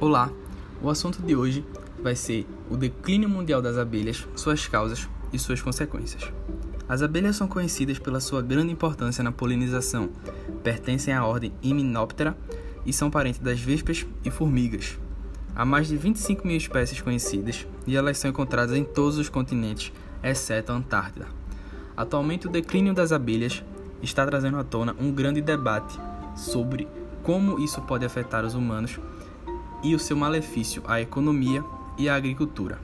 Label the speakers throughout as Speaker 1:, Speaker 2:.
Speaker 1: Olá, o assunto de hoje vai ser o declínio mundial das abelhas, suas causas e suas consequências. As abelhas são conhecidas pela sua grande importância na polinização, pertencem à ordem Hymenoptera e são parentes das vespas e formigas. Há mais de 25 mil espécies conhecidas e elas são encontradas em todos os continentes, exceto a Antártida. Atualmente, o declínio das abelhas está trazendo à tona um grande debate sobre como isso pode afetar os humanos e o seu malefício à economia e à agricultura.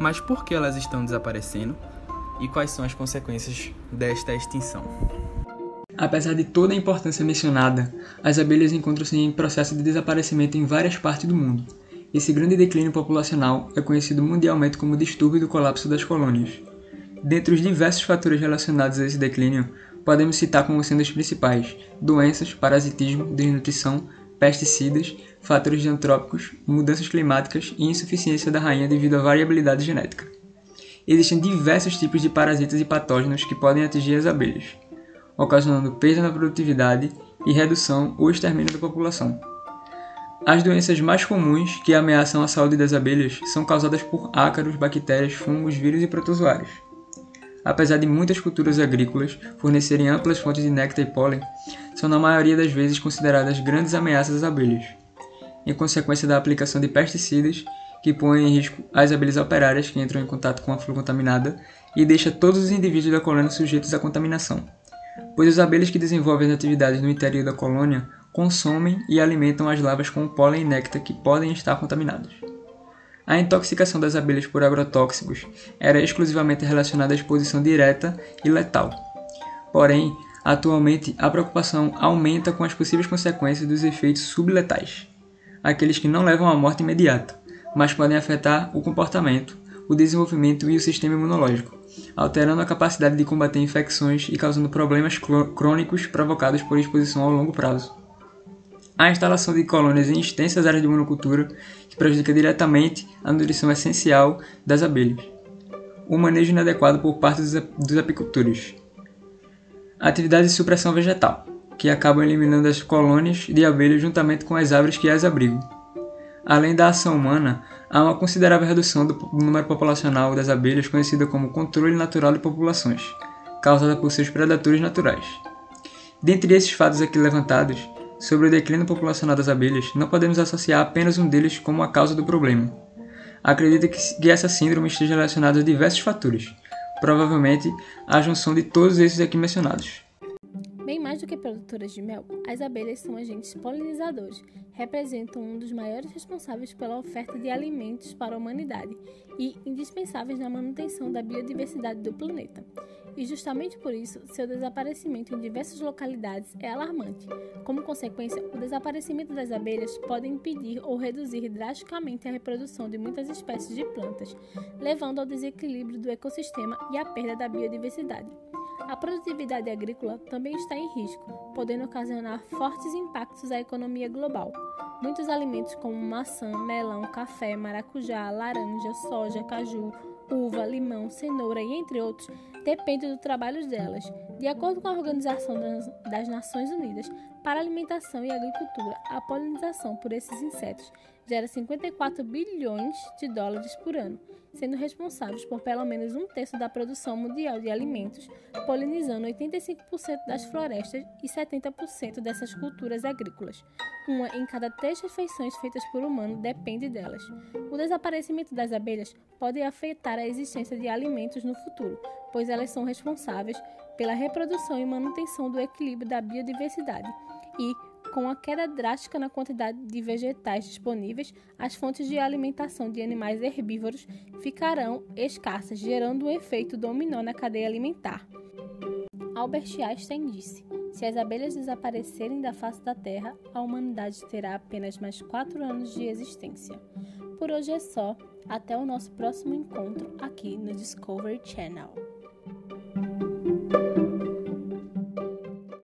Speaker 1: Mas por que elas estão desaparecendo e quais são as consequências desta extinção?
Speaker 2: Apesar de toda a importância mencionada, as abelhas encontram-se em processo de desaparecimento em várias partes do mundo. Esse grande declínio populacional é conhecido mundialmente como distúrbio do colapso das colônias. Dentre os diversos fatores relacionados a esse declínio, podemos citar como sendo os principais doenças, parasitismo, desnutrição, pesticidas, fatores antrópicos, mudanças climáticas e insuficiência da rainha devido à variabilidade genética. Existem diversos tipos de parasitas e patógenos que podem atingir as abelhas, ocasionando perda na produtividade e redução ou extermínio da população. As doenças mais comuns que ameaçam a saúde das abelhas são causadas por ácaros, bactérias, fungos, vírus e protozoários. Apesar de muitas culturas agrícolas fornecerem amplas fontes de néctar e pólen, são na maioria das vezes consideradas grandes ameaças às abelhas, em consequência da aplicação de pesticidas que põem em risco as abelhas operárias que entram em contato com a flor contaminada e deixa todos os indivíduos da colônia sujeitos à contaminação, pois as abelhas que desenvolvem as atividades no interior da colônia consomem e alimentam as larvas com pólen e néctar que podem estar contaminados. A intoxicação das abelhas por agrotóxicos era exclusivamente relacionada à exposição direta e letal. Porém, atualmente a preocupação aumenta com as possíveis consequências dos efeitos subletais, aqueles que não levam à morte imediata, mas podem afetar o comportamento, o desenvolvimento e o sistema imunológico, alterando a capacidade de combater infecções e causando problemas crônicos provocados por exposição ao longo prazo a instalação de colônias em extensas áreas de monocultura que prejudica diretamente a nutrição essencial das abelhas. O manejo inadequado por parte dos apicultores. Atividades de supressão vegetal, que acabam eliminando as colônias de abelhas juntamente com as árvores que as abrigam. Além da ação humana, há uma considerável redução do número populacional das abelhas conhecida como controle natural de populações, causada por seus predadores naturais. Dentre esses fatos aqui levantados, sobre o declínio populacional das abelhas, não podemos associar apenas um deles como a causa do problema. Acredito que essa síndrome esteja relacionada a diversos fatores, provavelmente a junção de todos esses aqui mencionados.
Speaker 3: Bem mais do que produtoras de mel, as abelhas são agentes polinizadores, representam um dos maiores responsáveis pela oferta de alimentos para a humanidade e indispensáveis na manutenção da biodiversidade do planeta e justamente por isso seu desaparecimento em diversas localidades é alarmante. Como consequência, o desaparecimento das abelhas pode impedir ou reduzir drasticamente a reprodução de muitas espécies de plantas, levando ao desequilíbrio do ecossistema e à perda da biodiversidade. A produtividade agrícola também está em risco, podendo ocasionar fortes impactos à economia global. Muitos alimentos como maçã, melão, café, maracujá, laranja, soja, caju, uva, limão, cenoura e entre outros dependem do trabalho delas. De acordo com a Organização das Nações Unidas para a Alimentação e Agricultura, a polinização por esses insetos gera 54 bilhões de dólares por ano, sendo responsáveis por pelo menos um terço da produção mundial de alimentos, polinizando 85% das florestas e 70% dessas culturas agrícolas. Uma em cada três refeições feitas por humano depende delas. O desaparecimento das abelhas pode afetar a existência de alimentos no futuro, pois elas são responsáveis pela reprodução e manutenção do equilíbrio da biodiversidade e, com a queda drástica na quantidade de vegetais disponíveis, as fontes de alimentação de animais herbívoros ficarão escassas, gerando um efeito dominó na cadeia alimentar. Albert Einstein disse: Se as abelhas desaparecerem da face da Terra, a humanidade terá apenas mais quatro anos de existência. Por hoje é só. Até o nosso próximo encontro aqui no Discovery Channel.